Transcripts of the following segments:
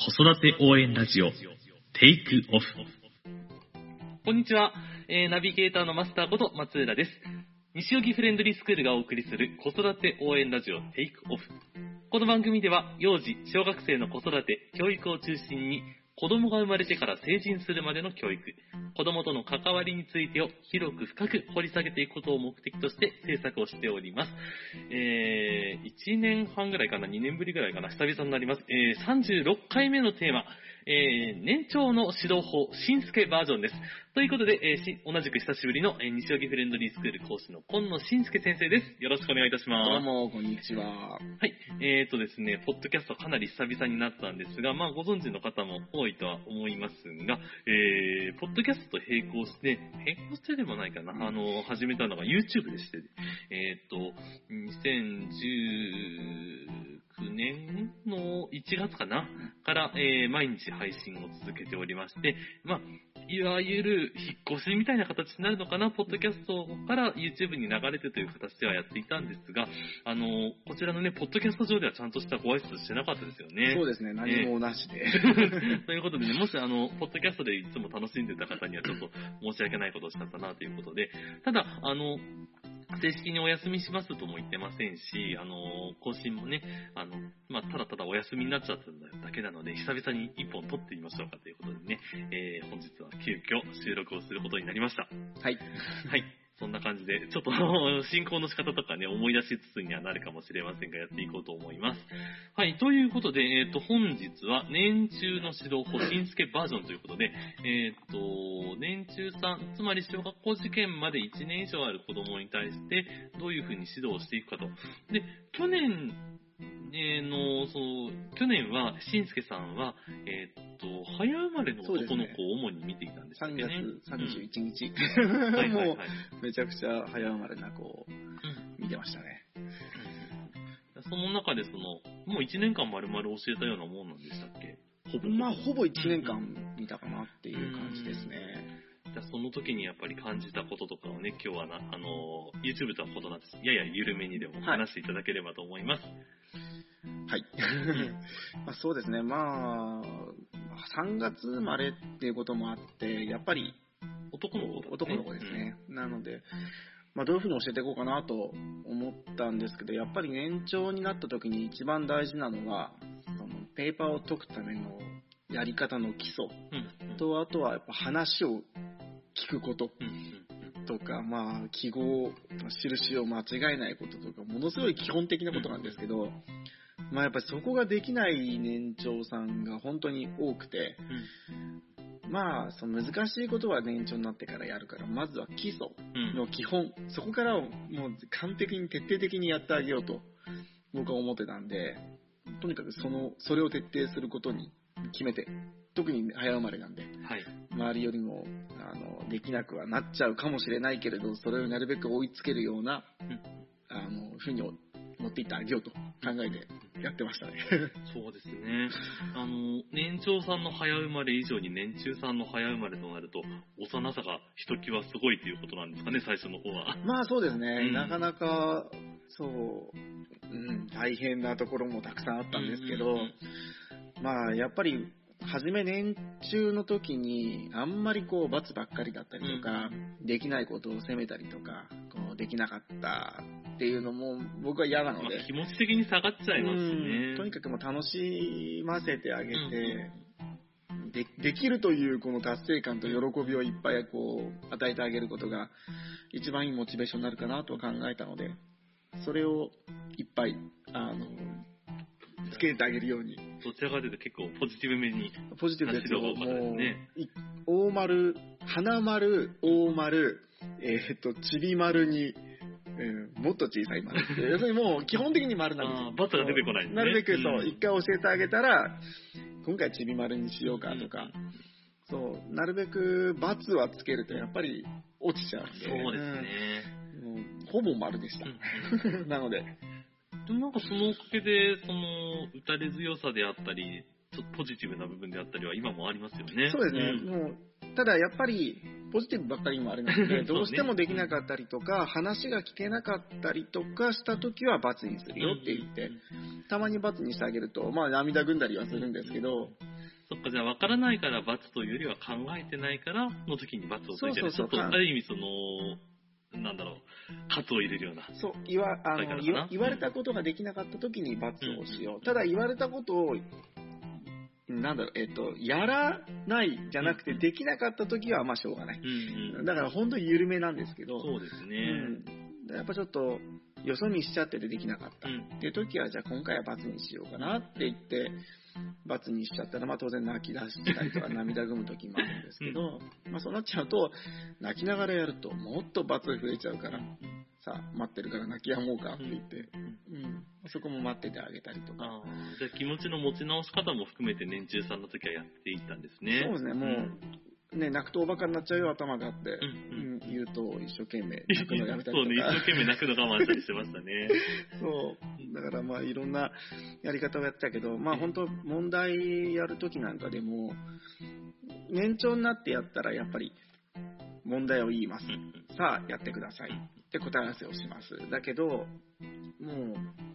子育て応援ラジオテイクオフこんにちは、えーナビゲーターのマスターこと松浦です。西荻フレンドリースクールがお送りする子育て応援ラジオテイクオフ。この番組では幼児、小学生の子育て、教育を中心に子供が生まれてから成人するまでの教育、子供との関わりについてを広く深く掘り下げていくことを目的として制作をしております。えー、1年半ぐらいかな、2年ぶりぐらいかな、久々になります。えー、36回目のテーマ、えー、年長の指導法、新助バージョンです。ということで、えーし同じく久しぶりの、えー西荻フレンドリースクール講師の今野信介先生です。よろしくお願いいたします。どうも、こんにちは。はい。えーとですね、ポッドキャストかなり久々になったんですが、まあご存知の方も多いとは思いますが、えー、ポッドキャストと並行して、並行してでもないかな、あの、始めたのが YouTube でして、えーと、2019年の1月かなから、えー毎日配信を続けておりまして、まあ、いわゆる引っ越しみたいな形になるのかな、ポッドキャストから YouTube に流れてという形ではやっていたんですが、あの、こちらのね、ポッドキャスト上ではちゃんとしたご挨拶してなかったですよね。そうですね、何もなしで。ということでね、もしあの、ポッドキャストでいつも楽しんでた方にはちょっと申し訳ないことをしちゃったなということで、ただ、あの、正式にお休みしますとも言ってませんし、あの、更新もね、あの、まあ、ただただお休みになっちゃっただけなので、久々に一本撮ってみましょうかということでね、えー本日は急遽収録をすることになりました。はい。はい。そんな感じで、ちょっと 進行の仕方とかね、思い出しつつにはなるかもしれませんが、やっていこうと思います。はい。ということで、えっ、と、本日は年中の指導法、新助バージョンということで、えっ、と、年中さん、つまり小学校受験まで1年以上ある子供に対して、どういうふうに指導をしていくかと。で、去年、えーの、その、去年は、しんすけさんは、えーっと、早生まれの男の子を主に見ていたんですよ3ね。月31日。うんはいはいもはい。う、めちゃくちゃ早生まれな子をうん見てましたね。その中でその、もう1年間丸々教えたようなもんなんでしたっけ？ほぼ。まあ、ほぼ1年間見たかなっていう感じですね。じゃあその時にやっぱり感じたこととかをね、今日はな、あの、YouTube とは異なって、やや緩めにでも話していただければと思います。はい。まあそうですね、まあ、3月生まれっていうこともあって、やっぱり男の子だ、ね、男の子ですね。なので、まあ、どういうふうに教えていこうかなと思ったんですけど、やっぱり年長になった時に一番大事なのは、そのペーパーを解くためのやり方の基礎うん。うん。と、あとはやっぱ話を聞くことうん。とか、まあ、記号、印を間違えないこととか、ものすごい基本的なことなんですけど、まあやっぱりそこができない年長さんが本当に多くて、まあ、その難しいことは年長になってからやるから、まずは基礎うん。うん。の基本、そこからをもう完璧に徹底的にやってあげようと僕は思ってたんで、とにかくその、それを徹底することに決めて、特に早生まれなんで、はい。周りよりもあのできなくはなっちゃうかもしれないけれど、それをなるべく追いつけるような、うんあの、ふうに持っていってあげようと考えてやってましたね。そうですね。あの、年長さんの早生まれ以上に年中さんの早生まれとなると、幼さがひときわすごいということなんですかね、最初の方は。まあそうですね、うんなかなか、そう、うん、大変なところもたくさんあったんですけど、うんうんまあやっぱり、初め年中の時に、あんまりこう、罰ばっかりだったりとか、できないことを責めたりとか、こうできなかったっていうのも僕は嫌なので。まあ、、気持ち的に下がっちゃいますね。ん。とにかくもう楽しませてあげて、でできるというこの達成感と喜びをいっぱいこう与えてあげることが一番いいモチベーションになるかなと考えたのでそれをいっぱいあのつけてあげるようにどちらかというと結構ポジティブめに。ポジティブですよもう大丸花丸大丸えーっとちび丸に、えーもっと小さい丸 って要するにもう基本的に丸なんですよあー罰が出てこないんですねなるべくそう、うん一回教えてあげたら、今回ちびまるにしようかとか、そう、なるべく罰はつけるとやっぱり落ちちゃうんで。そうですね。ほぼ丸でした。なので、でもなんかそのおかげで、その、打たれ強さであったり、ちょっとポジティブな部分であったりは今もありますよね。そうですね、ん。もう、ただやっぱり、ポジティブばっかりもあれなので、どうしてもできなかったりとか、話が聞けなかったりとかした時は罰にするよって言って、たまに罰にしてあげると、まあ涙ぐんだりはするんですけど、そっか、じゃあ分からないから罰というよりは考えてないからの時に罰をついてる。そうそうそう。ある意味その、なんだろう、喝を入れるような。そう言わあの言わ言われたことができなかった時に罰をしよう。ただ言われたことを、なんだろう、えっと、やらないじゃなくて、できなかった時はまあしょうがない。うんうん。だから本当に緩めなんですけど、そうですね。うん、やっぱちょっと、よそ見しちゃっててできなかった。うんって時は、じゃあ今回は罰にしようかなって言って、罰にしちゃったら、まあ当然泣き出したりとか 涙ぐむ時もあるんですけど、まあそうなっちゃうと、泣きながらやるともっと罰増えちゃうから、さあ待ってるから泣きやもうかって言って、うん、そこも待っててあげたりとか。じゃあ気持ちの持ち直し方も含めて年中さんの時はやっていったんですね。そうですね、もう、ね、泣くとおバカになっちゃうよ頭があって、ううんん言うと一生懸命うん。泣くのやめたり そうね、一とか。生懸命泣くの我慢したりしてましたね。そう。だからまあいろんなやり方をやってたけど、まあ本当問題やるときなんかでも、年長になってやったらやっぱり問題を言います。さあやってください。って答え合わせをします。だけど、も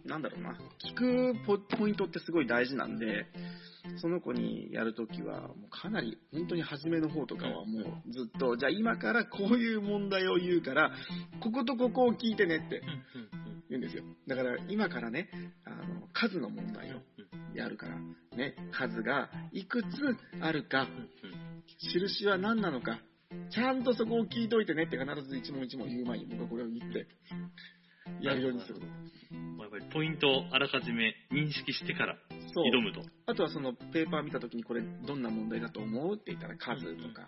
う、なんだろうな、聞くポポイントってすごい大事なんで、その子にやるときは、もうかなり、本当に初めの方とかはもうずっと、じゃあ今からこういう問題を言うから、こことここを聞いてねって言うんですよ。だから今からね、あの、数の問題をやるから、ね、数がいくつあるか、印は何なのか、ちゃんとそこを聞いといてねって必ず一問一問言う前に僕はこれを言って、やるようにする。まあやっぱりポイントをあらかじめ認識してから。挑むと。あとはそのペーパー見たときにこれどんな問題だと思うって言ったら数とか、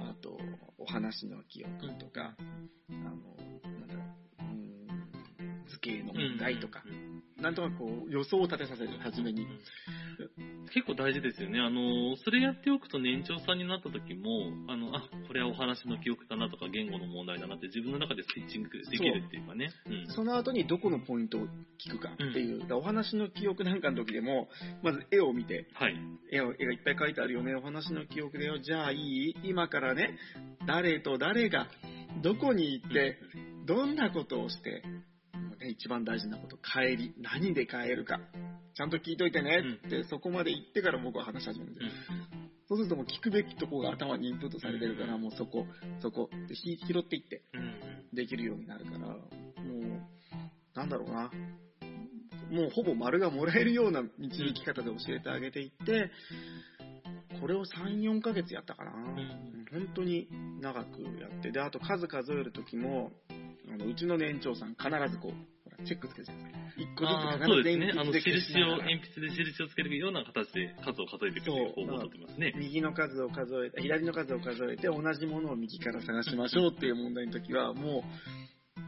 あとお話の記憶とか、あの、ん図形の問題とか、うんうんうんなんとかこう予想を立てさせる、初めに。結構大事ですよね。あの、それやっておくと年長さんになった時も、あの、あ、これはお話の記憶だなとか言語の問題だなって自分の中でスイッチングできるっていうかね。うんその後にどこのポイントを聞くかっていう、だからお話の記憶なんかの時でも、まず絵を見て、はい。絵を絵がいっぱい描いてあるよね、お話の記憶だよ、じゃあいい？今からね、誰と誰が、どこに行って、どんなことをして、一番大事なこと、帰り、何で帰るか、ちゃんと聞いといてねって、そこまで言ってから僕は話し始めるんですよ。そうするともう聞くべきとこが頭にインプットされてるから、もうそこ、そこ、でひ拾っていって、できるようになるから、もう、なんだろうな。もうほぼ丸がもらえるような導き方で教えてあげていって、これを3、4ヶ月やったかな。ん本当に長くやって、で、あと数数えるときも、あのうちの年長さん必ずこう、チェックつけてるんですよ。1個ずつそうですね。あの、印を、鉛筆で印をつけるような形で数を数えていくという方法をとってますね。右の数を数えて、左の数を数えて、同じものを右から探しましょうっていう問題の時は、もう、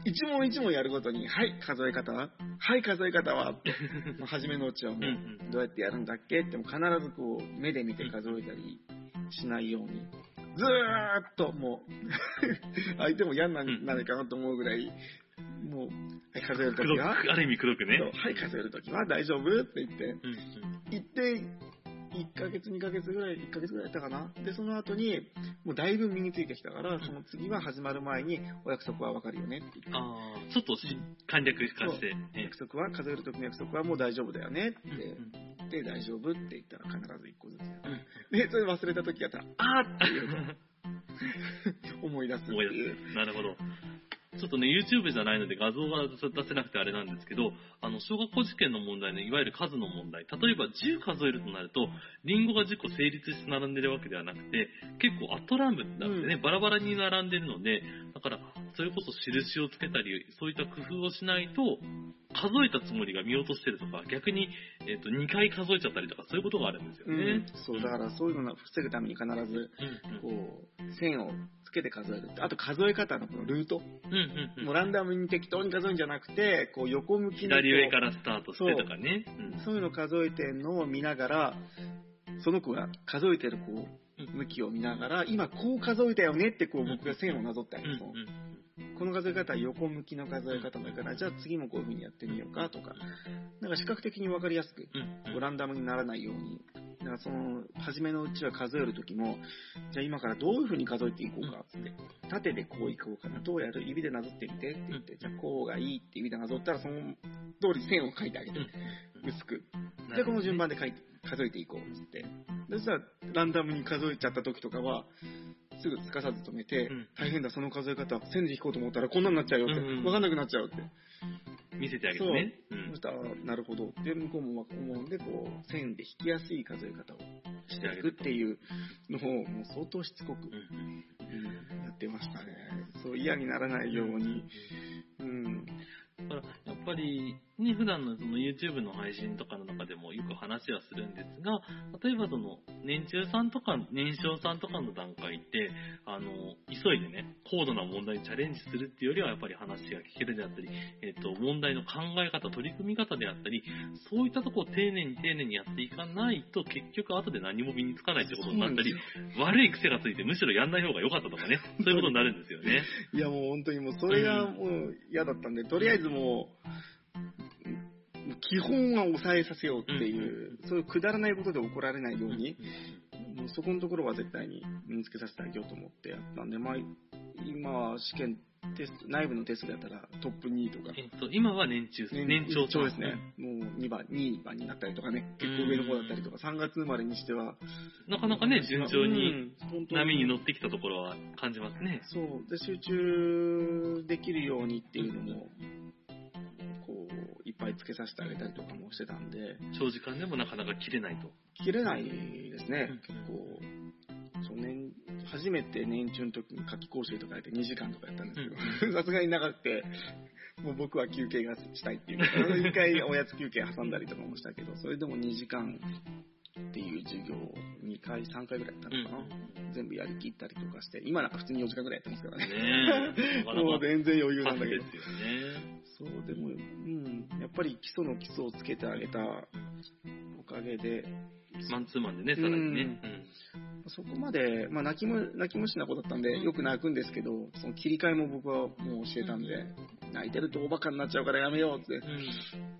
一問一問やるごとに、はい、数え方ははい、数え方はって、初めのうちはもうどうやってやるんだっけって、もう必ずこう、目で見て数えたりしないように、ずーっともう、相手も嫌になうんなるかなと思うぐらい、もう、はい、数えるときは、ある意味くどくね。はい、数えるときは大丈夫って言って、うんうん行って、1ヶ月、2ヶ月ぐらい、1ヶ月ぐらいやったかな。で、その後に、もうだいぶ身についてきたから、その次は始まる前に、お約束はわかるよねって言って。ああ、ちょっとし簡略化して。え約束は、数える時の約束はもう大丈夫だよねってうん言って、大丈夫って言ったら必ず1個ずつやる。うんで、それ忘れた時やったら、あーっていうのを思い出すって思い出いう。す。なるほど。ちょっとね、YouTube じゃないので画像が出せなくてあれなんですけど、あの、小学校受験の問題ね、いわゆる数の問題。例えば10数えるとなると、リンゴが10個成立して並んでるわけではなくて、結構アトラムなんでね、バラバラに並んでるので、だから、それこそ印をつけたり、そういった工夫をしないと、数えたつもりが見落としてるとか、逆に、えっ、と、2回数えちゃったりとか、そういうことがあるんですよねうん。、そう、だからそういうのを防ぐために必ず、こう、線をつけて数えるって。あと数え方のこのルート。うんうんうん。もうランダムに適当に数えるんじゃなくて、こう横向きの左上からスタートしてとかね。う。ん。そういうの数えてるのを見ながら、その子が数えてるこう、向きを見ながら、今こう数えたよねってこう僕が線をなぞったり、うんうんそのこの数え方は横向きの数え方だから、じゃあ次もこういう風にやってみようかとか、なんか視覚的に分かりやすく、ランダムにならないように、だからその、初めのうちは数えるときも、じゃあ今からどういう風に数えていこうかって、縦でこういこうかな、どうやる指でなぞってみてって言って、じゃあこうがいいって指でなぞったら、その通り線を書いてあげて、薄く。で、この順番で書いて、数えていこうって。で、そしたら、ランダムに数えちゃった時とかは、すぐつかさず止めて、うん。大変だ、その数え方、線で引こうと思ったらこんなになっちゃうよって、うんうん。わかんなくなっちゃうって。見せてあげてね。うんそしたら、なるほど。で、向こうも思うんで、こう、線で引きやすい数え方をしていくっていうのを、もう相当しつこく、うんやってましたね。そう嫌にならないように。うん。だから、やっぱり、ね、普段のその YouTube の配信とかの中でもよく話はするんですが、例えばその、年中さんとか、年少さんとかの段階って、あの、急いでね、高度な問題にチャレンジするっていうよりは、やっぱり話が聞けるであったり、えっ、と、問題の考え方、取り組み方であったり、そういったところを丁寧に丁寧にやっていかないと、結局後で何も身につかないってことになったり、悪い癖がついてむしろやんない方が良かったとかね、そういうことになるんですよね。いやもう本当にもうそれがもう嫌だったんで、とりあえずもう、基本は抑えさせようっていう、そういうくだらないことで怒られないように、もうそこのところは絶対に身につけさせてあげようと思ってやったんで、まあ、今は試験テスト、内部のテストやったらトップ2とか、えっと、今は年中、年長さんですね。もう2番、2番になったりとかね、結構上の方だったりとか、3月生まれにしては、なかなかね、順調に。波に乗ってきたところは感じますね。そう。で、集中できるようにっていうのも、ぱいつけさせてあげたりとかもしてたんで、長時間でもなかなか切れないと。切れないですね。うん、結構。そう年初めて年中の時に夏季講習とかやって2時間とかやったんですけど、さすがに長くて、もう僕は休憩がしたいっていう。ので、一回おやつ休憩挟んだりとかもしたけど、それでも2時間っていう授業を2回、3回ぐらいやったのかな。全部やりきったりとかして、今なんか普通に4時間ぐらいやってますからね。ね もう全然余裕なんだけどタフ。ですよね。そう、でも、うん、やっぱり基礎の基礎をつけてあげたおかげで、マンツーマンでね、さらにね。そこまで、まあ泣きむ、泣き虫な子だったんで、よく泣くんですけど、その切り替えも僕はもう教えたんで、泣いてるとおバカになっちゃうからやめようって、うん。うん。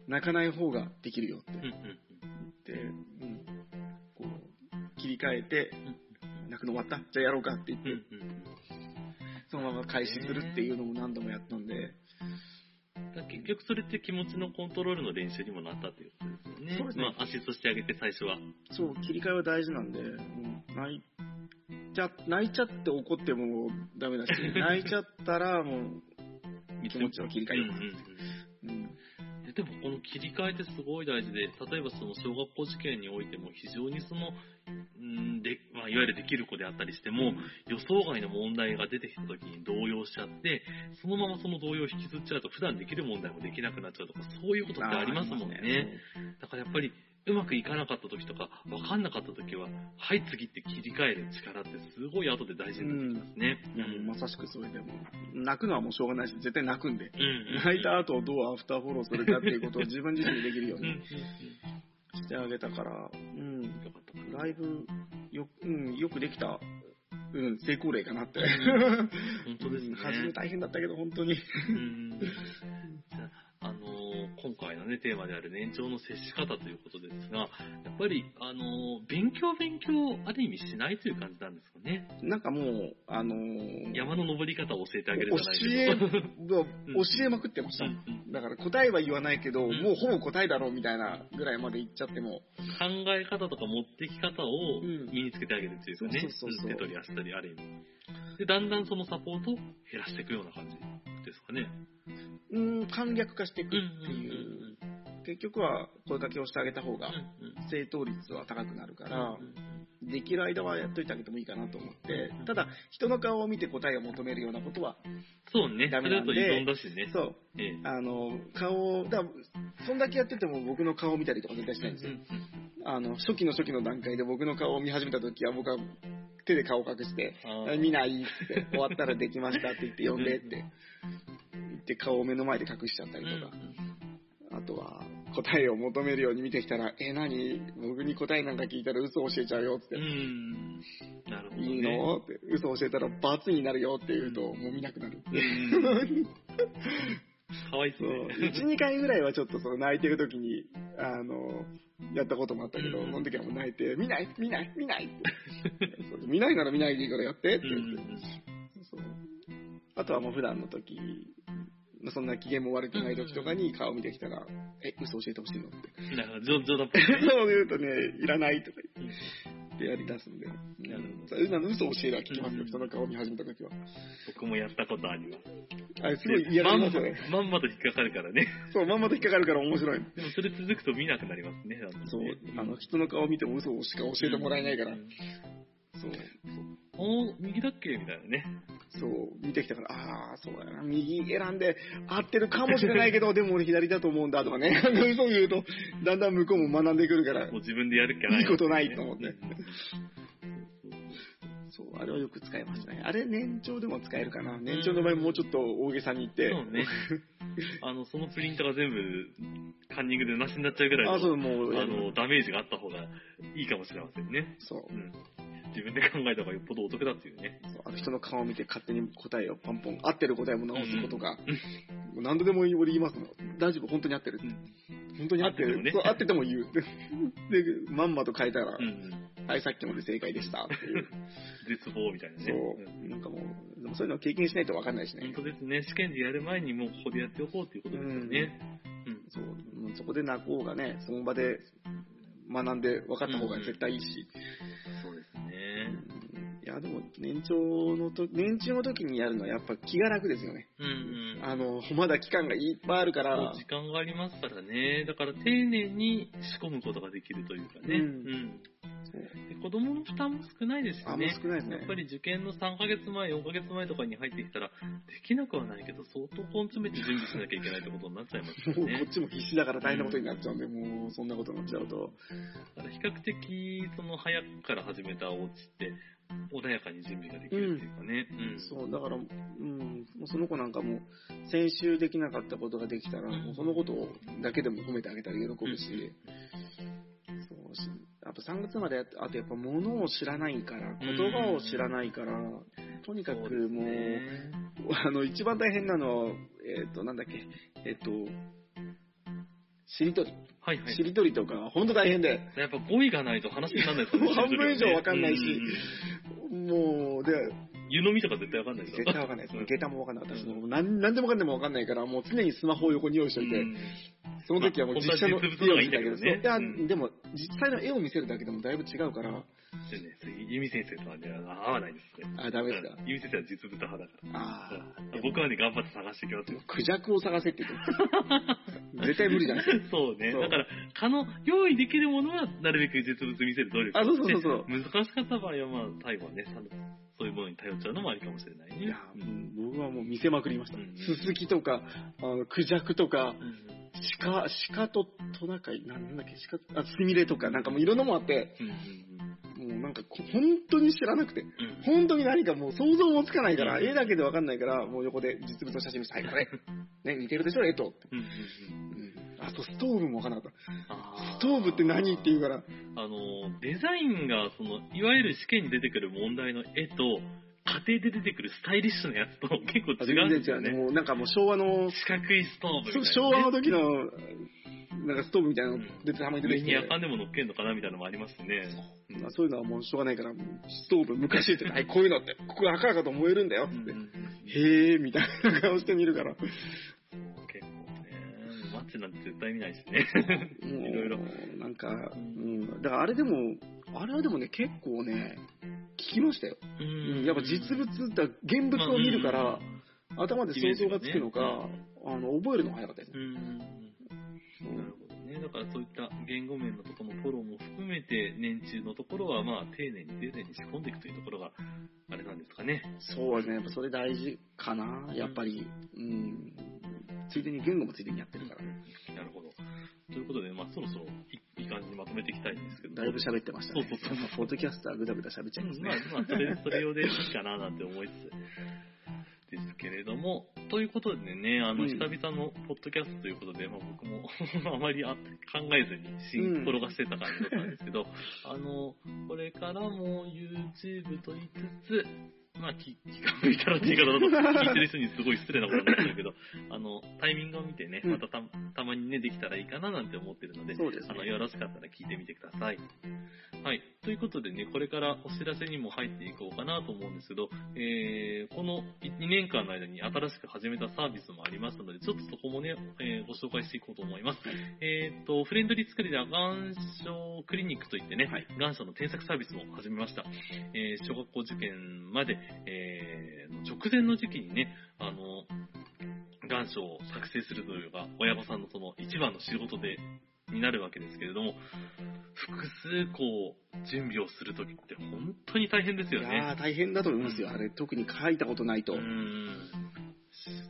泣かない方ができるよってうん。言って、うん、こう、切り替えて、泣くの終わった。じゃあやろうかって言って。そのまま開始するっていうのも何度もやったんで、結局それって気持ちのコントロールの練習にもなったということですよね。そうですね。まあ、アシストしてあげて最初は。そう、切り替えは大事なんで、うん泣いちゃ、泣いちゃって怒ってもダメだし、泣いちゃったらもう気持ちを切り替えよううんうんうんうん。えでもこの切り替えってすごい大事で、例えばその小学校受験においても非常にその、うんでまあ、いわゆるできる子であったりしても、予想外の問題が出てきた時に動揺しちゃって、そのままその動揺を引きずっちゃうと普段できる問題もできなくなっちゃうとか、そういうことってありますもんね。だからやっぱり、うまくいかなかった時とか、わかんなかった時は、はい次って切り替える力ってすごい後で大事になってきますね。いやもうまさしくそれでもう泣くのはもうしょうがないし絶対泣くんでうんうん。泣いた後どうアフターフォローするかっていうことを 自分自身でできるよううんうんうんにしてあげたからうんよかった。だいぶよ,、うん、よくできた、うん、成功例かなって、本当ですね。うん。初め大変だったけど本当に。うんね、テーマである年長の接し方ということですが、やっぱり、あのー勉強勉強をある意味しないという感じなんですかね。なんかもうあのー山の登り方を教えてあげる教じゃないけど。え、教えまくってました。うんうんだから答えは言わないけど、うんもうほぼ答えだろうみたいなぐらいまで言っちゃっても、考え方とか持ってき方をうん身につけてあげるというかね、そうそうそうそう手取り足取りある意味。で、だんだんそのサポートを減らしていくような感じですかね。うん、簡略化していくっていう、結局は声かけをしてあげた方が正答率は高くなるからできる間はやっといてあげてもいいかなと思って、ただ、人の顔を見て答えを求めるようなことは、そうね、そダメなんでれだと依存だしね。そう、ええ。あの、顔を、だそんだけやってても僕の顔を見たりとか絶対しないんですよ。あの、初期の初期の段階で僕の顔を見始めた時は僕は手で顔を隠して、見ないって、終わったらできましたって言って呼んでって言って顔を目の前で隠しちゃったりとか、あとは答えを求めるように見てきたら、え、何？僕に答えなんか聞いたら嘘教えちゃうよってうん。う。ん。なるほど、ね。いいの？って、嘘教えたら罰になるよって言うと、もう見なくなる。うん。かわいそうそう。ね。1、2回ぐらいはちょっとその泣いてる時に、あの、やったこともあったけど、うんその時はもう泣いて、見ない見ない見ないって 見ないなら見ないでいいからやってってう言って。ん。そうあとはもう普段の時そんな機嫌も悪くない時とかに顔見てきたら、え、嘘教えてほしいのって。なんか冗冗談っぽい。そう言うとね、いらないとか言ってやり出すんで。なるそういうの嘘教えるは聞きますよ、人の顔見始めた時は。僕もやったことあります。あれ、すごい嫌がりますよね。まんまと引っかかるからね。そう、まんまと引っかかるから面白い。でもそれ続くと見なくなりますね。そう、あの、人の顔見ても嘘しか教えてもらえないからう。んそう、おー右だっけ？みたいなね。そう、見てきたから、ああ、そうやな、右選んで合ってるかもしれないけど、でも俺左だと思うんだとかね、嘘を言うと、だんだん向こうも学んでくるからもう、自分でやるっきゃない、いいことないと思ってうん そう、あれはよく使いましたね。あれ、年長でも使えるかな。年長の場合もうちょっと大げさに言って。そうね。あの、そのプリントが全部、カンニングでなしになっちゃうぐらいの、あ、そう、もう、あの、ダメージがあった方がいいかもしれませんね。そうう。ん。自分で考えた方がよっぽどお得だっていうね。そうあの人の顔を見て勝手に答えをポンポン、合ってる答えも直すことが、もう何度でも俺言いますもん。大丈夫、本当に合ってる。本当に合ってる。合っててもね合ってても言う。で、まんまと書いたら、うん。はい、さっきので正解でしたっていう。絶望みたいなね。そう。なんかもう、でもそういうのを経験しないと分かんないしうんね。本当ですね。試験でやる前にもうここでやっておこうっていうことですよね。うん。そう。そこで泣こうがね、その場で学んで分かった方が絶対いいし。そうですね。いや、でも、年長のと、年中の時にやるのはやっぱ気が楽ですよね。うんうん。あの、まだ期間がいっぱいあるから、時間がありますからね。だから丁寧に仕込むことができるというかね。うんうん子供の負担も少ないですしね。少ないですねやっぱり受験の3ヶ月前、4ヶ月前とかに入ってきたら、できなくはないけど、相当根詰めて準備しなきゃいけないってことになっちゃいますからね もうこっ。ちも必死だから大変なことになっちゃうんで、もうそんなことになっちゃうと。だから比較的、その早くから始めたお家って、穏やかに準備ができるっていうかね。うん。そう、だから、うん、もうその子なんかも、先週できなかったことができたら、もうそのことだけでも褒めてあげたら喜ぶし、そうし、あと3月までやっあとやっぱ物を知らないから、言葉を知らないから、とにかくもう、ねあの、一番大変なのは、えっ、と、なんだっけ、えっ、と、しりとり。はいはいし。りとりとか、ほんと大変で、やっぱ語彙がないと話にならないですよね。もう半分以上わかんないしで、湯飲みとか絶対わかんないですよ。絶対わかんない下駄もわかんなかったし、もう何何でもかんでもわかんないから、もう常にスマホを横に用意しといて、うんその時はもう実写のまあ本当は実物の方がいいんだけどねいやうんでも、実際の絵を見せるだけでもだいぶ違うから、でね、次ユミ先生とはね、合わないですね。あ、ダメですか？ユミ先生は実物派だから。あうん僕はね、頑張って探してきますよ。クジャクを探せって言って絶対無理じゃないですか。そうね。そうだから、可能、用意できるものは、なるべく実物見せる努力あそうそうそうそうで難しかった場合は、まあ、最後はね、さそういうものに頼っちゃうのもありかもしれないね。いや、うん僕はもう見せまくりましたうん。ススキとか、あの、クジャクとか、うん鹿、鹿とトナカイ、なんだっけ、鹿、あ、スミレとか、なんかもういろんなもんあって、もうなんかこ本当に知らなくて、うん。本当に何かもう想像もつかないから、うん。絵だけでわかんないから、もう横で実物の写真見せて、はい、これ。ね、似てるでしょ、絵と。あと、ストーブもわかんなかった。ストーブって何って言うから、あの、デザインが、その、いわゆる試験に出てくる問題の絵と、家庭で出てくるスタイリッシュなやつと 結構違うんですよね。もうなんかもう昭和の、四角いストーブね。昭和の時の、なんかストーブみたいなの出てたまに出てきて、上に夜間でも乗っけんのかなみたいなのもありますしね。うんまあそういうのはもうしょうがないから、ストーブ昔って、はい、こういうのって、ここが赤々と燃えるんだよって、へーみたいな顔してみるから。結構ね、マッチなんて絶対見ないしね。もういろいろ。なんか、うん。だからあれでも、あれはでもね、結構ね、聞きましたよ。ううんん。やっぱ実物だ、現物を見るから、頭で想像がつくのか、イメージあの、覚えるのが早かったですね。うん。なるほどね。だからそういった言語面のところのフォローも含めて、年中のところは、まあ、丁寧に丁寧に仕込んでいくというところが、あれなんですかね。そうですね、やっぱそれ大事かな、やっぱり。うん。ついでに言語もついでにやってるから。なるほど。ということで、まあ、そろそろ感じにまとめていきたいんですけど。だいぶ喋ってましたね。そうそうそうポッドキャストはぐだぐだ喋っちゃいますね。まあ、まあ、それ、それ用でいいかななんて思いつつ。ですけれども、ということでね、あの、うん久々のポッドキャストということで、まあ僕も あまりあ考えずにシン転がしてた感じだったんですけど、あの、これからも YouTube と言いつつ、まあ、気気が向いたらって言い方だと、聞いてる人にすごい失礼なことになっちゃうけど、あの、タイミングを見てね、うんまたたたまにね、できたらいいかななんて思ってるので、そうですねあの、よろしかったら聞いてみてください。はい。ということでね、これからお知らせにも入っていこうかなと思うんですけど、えー、この2年間の間に新しく始めたサービスもありますので、ちょっとそこもね、えーご紹介していこうと思います。えーっと、フレンドリー作りでは願書クリニックといってね、はい願書の添削サービスも始めました。えー小学校受験まで、えー直前の時期にね、あの、願書を作成するというか、親御さんのその一番の仕事で、になるわけですけれども、複数こう、準備をするときって本当に大変ですよね。いやー、大変だと思いますよ。あれ、特に書いたことないと。うーん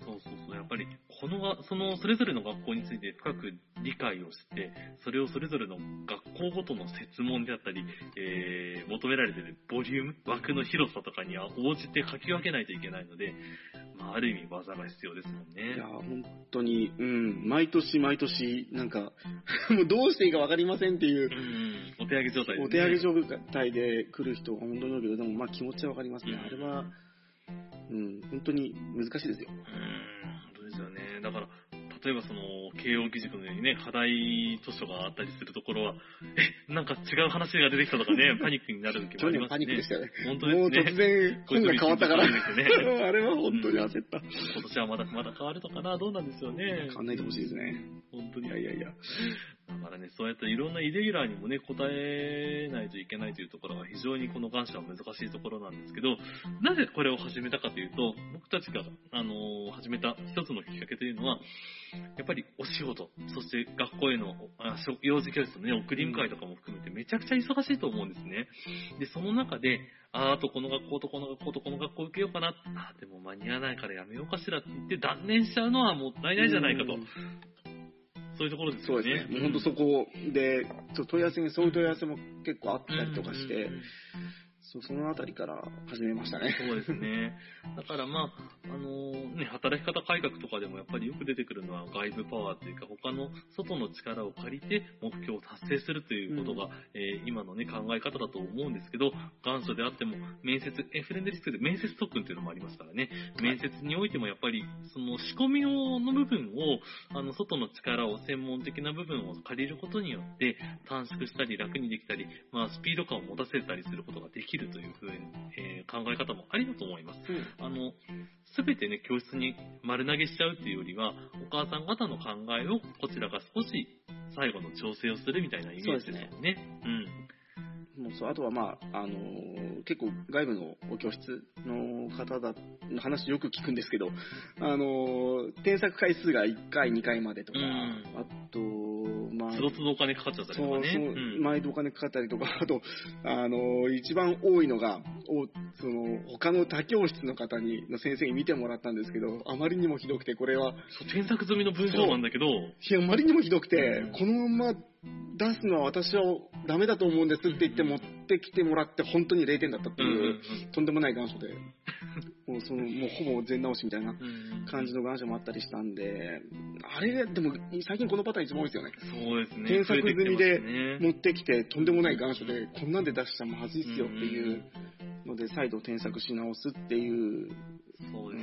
そうそうそう、やっぱり、このが、その、それぞれの学校について深く理解をして、それをそれぞれの学校ごとの設問であったり、えー、求められているボリューム、枠の広さとかには応じて書き分けないといけないので、まあ、ある意味技が必要ですもんね。いやー、本当に、うん、毎年毎年、なんか、もうどうしていいかわかりませんっていうう、ん、お手上げ状態ですね。お手上げ状態で来る人は本当に多いけど、でもまあ気持ちはわかりますね。うんあれは、うん、本当に難しいですよ。うーん、本当ですよね。だから、例えばその、慶応義塾のようにね、課題図書があったりするところは、え、なんか違う話が出てきたとかね、パニックになる時も去ありますね。年パニックでしたよね。本当もうですね。突然本が変わったから。あれは本当に焦った。今年はまだまだ変わるのかな？どうなんですよね変。わんないでほしいですね。本当に。いやいやいや。だからね、そうやっていろんなイレギュラーにもね、答えないといけないというところが非常にこの願書は難しいところなんですけど、なぜこれを始めたかというと、僕たちが、あのー始めた一つのきっかけというのは、やっぱりお仕事、そして学校へのあ幼児教室のね、送り迎えとかも含めてめちゃくちゃ忙しいと思うんですね。で、その中で、あーあとこの学校とこの学校とこの学校受けようかな、あでも間に合わないからやめようかしらって言って断念しちゃうのはもったいないじゃないかと。そういうところですよね。そうですね。もう本当そこで、ちょっと問い合わせに、そういう問い合わせも結構あったりとかして、そうそのあたりから始めましたね。そうですね。だからまあ、あのね、働き方改革とかでもやっぱりよく出てくるのは外部パワーというか、他の外の力を借りて目標を達成するということが、えー今のね、考え方だと思うんですけど、元祖であっても、面接、えフレンドリスクで面接特訓っていうのもありますからね、面接においてもやっぱり、その仕込みをの部分を、あの、外の力を、専門的な部分を借りることによって、短縮したり楽にできたり、まあ、スピード感を持たせたりすることができるというふうに、えー考え方もありだと思います。あの、すべてね、教室に丸投げしちゃうっていうよりは、お母さん方の考えをこちらが少し最後の調整をするみたいなイメージですよね。もうそうあとはまあ、あのー結構外部の教室の方だの話よく聞くんですけど、あのー添削回数が1回、2回までとか、うん。あと、まあ、つどつどお金かかっちゃったりとそうかね。そううん。毎度お金かかったりとか、あと、あの、一番多いのが、おその、他の他教室の方に、の先生に見てもらったんですけど、あまりにもひどくて、これは、そう添削済みの文章なんだけど、いや、あまりにもひどくてうん、このまま出すのは私はダメだと思うんですって言って持ってきてもらって、本当に0点だったっていう、とんでもない願書で、もうその、もうほぼ全直しみたいなうん感じの願書もあったりしたんで、あれ、でも、最近このパターン一番多いですよね。そうですね。添削済みで持ってきて、とんでもない願書で、こんなんで出したらまずいっすよっていうので、再度添削し直すっていう、そう。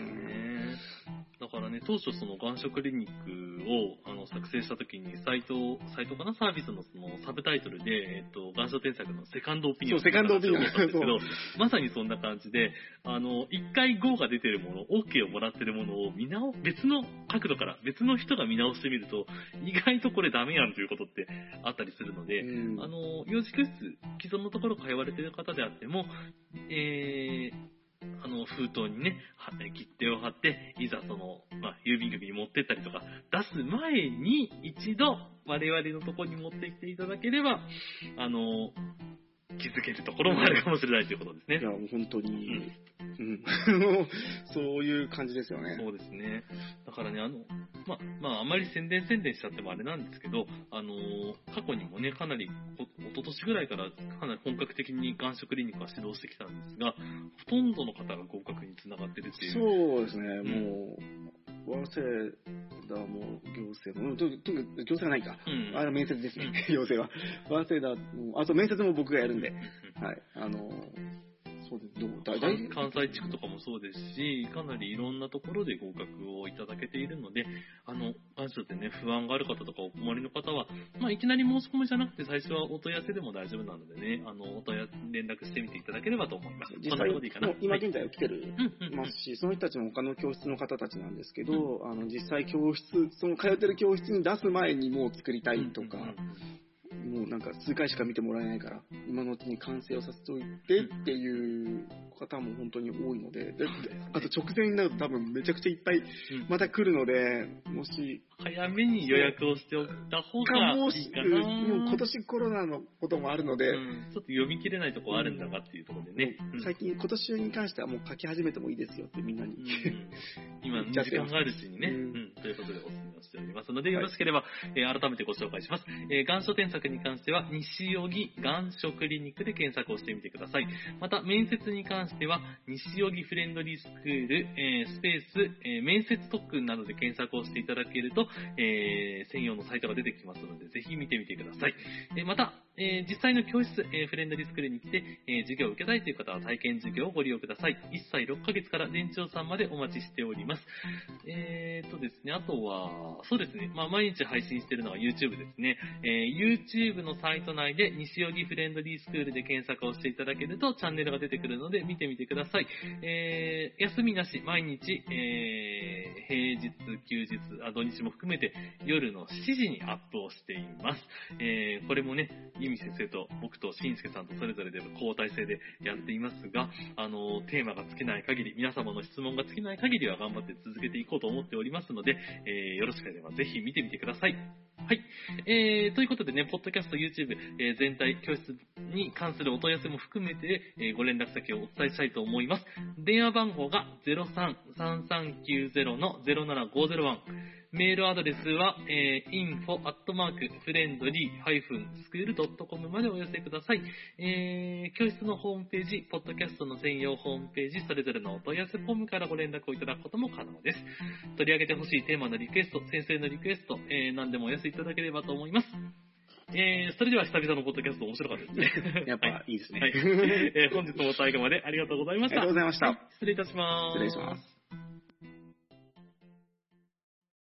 だからね、当初その願書クリニックをあの作成した時に、サイト、サイトかな？サービスのそのサブタイトルで、えっと、願書添削のセカンドオピニオン。そうセカンドオピニオン。ですけど、まさにそんな感じで、あの、一回 GO が出てるもの、OK をもらってるものを見直、別の角度から、別の人が見直してみると、意外とこれダメやんということってあったりするので、うん。あの、幼児教室、既存のところ通われている方であっても、えー、あの、封筒にね、は切手を貼って、いざその、まあ、郵便局に持ってったりとか、出す前に一度、我々のところに持ってきていただければ、あの、気づけるところもあるかもしれないということですねい。や、もう本当に、うん、そういう感じですよね。そうですね。だからね、あの、ま、まあ、あまり宣伝宣伝しちゃってもあれなんですけど、あのー過去にもね、かなり、お一昨年ぐらいからかなり本格的に眼色クリニックは指導してきたんですが、ほとんどの方が合格につながってるっていう。そうですね、んもう、早稲田も行政も、ととにかく行政はないか。うん。あれ面接ですね、行政は。早稲田も、あと面接も僕がやるんで、はい。あの、そうです。どう大大関西地区とかもそうですし、かなりいろんなところで合格をいただけているので、あの、願書でね、不安がある方とかお困りの方は、まあ、いきなり申し込みじゃなくて、最初はお問い合わせでも大丈夫なのでね、あの、お問い合わせ、連絡してみていただければと思います。実際、いい今はい。現在は来てるうんうんうん。ますし、その人たちも他の教室の方たちなんですけど、あの実際教室、その通ってる教室に出す前にもう作りたいとか、うんうんうんもうなんか数回しか見てもらえないから、今のうちに完成をさせておいてっていう方も本当に多いので、であと直前になると多分めちゃくちゃいっぱいうん。また来るので、もし、早めに予約をしておいた方かがもしいいかな。もう今年コロナのこともあるので、うん。ちょっと読み切れないとこはあるんだがっていうところでね。うん。最近今年に関してはもう書き始めてもいいですよってみんなに。うん。今、時間があるうちにね、ということでお勧めをしております。ので、よろしければ、えー改めてご紹介します。えー、願書添削に関しては、西荻願書クリニックで検索をしてみてください。また、面接に関しては、西荻フレンドリースクール、えースペース、えー面接特訓などで検索をしていただけると、えー専用のサイトが出てきますので、ぜひ見てみてください。えーまた、えー実際の教室、えーフレンドリースクールに来て、えー授業を受けたいという方は体験授業をご利用ください。1歳6ヶ月から年長さんまでお待ちしております。えーとですね、あとは、そうですね、まあ、毎日配信しているのは YouTube ですね。えー YouTube のサイト内で西荻フレンドリースクールで検索をしていただけるとチャンネルが出てくるので見てみてください。えー休みなし、毎日、えー平日、休日あ、土日も含めて夜の7時にアップをしています。えーこれもね、由美先生と僕としんすけさんとそれぞれで交代制でやっていますが、あの、テーマが尽きない限り、皆様の質問が尽きない限りは頑張って続けていこうと思っておりますので、えーよろしければぜひ見てみてください。はい。えー、ということでね、ポッドキャスト、YouTube、えー全体、教室に関するお問い合わせも含めて、えーご連絡先をお伝えしたいと思います。電話番号が033390-07501。メールアドレスは、えー、info.friendly-school.com までお寄せください。えー教室のホームページ、ポッドキャストの専用ホームページ、それぞれのお問い合わせフォームからご連絡をいただくことも可能です。取り上げてほしいテーマのリクエスト、先生のリクエスト、えー何でもお寄せいただければと思います。えーそれでは久々のポッドキャスト面白かったですね。やっぱいいですね。はい。えー本日も最後までありがとうございました。ありがとうございましたはい失礼いたします。失礼します。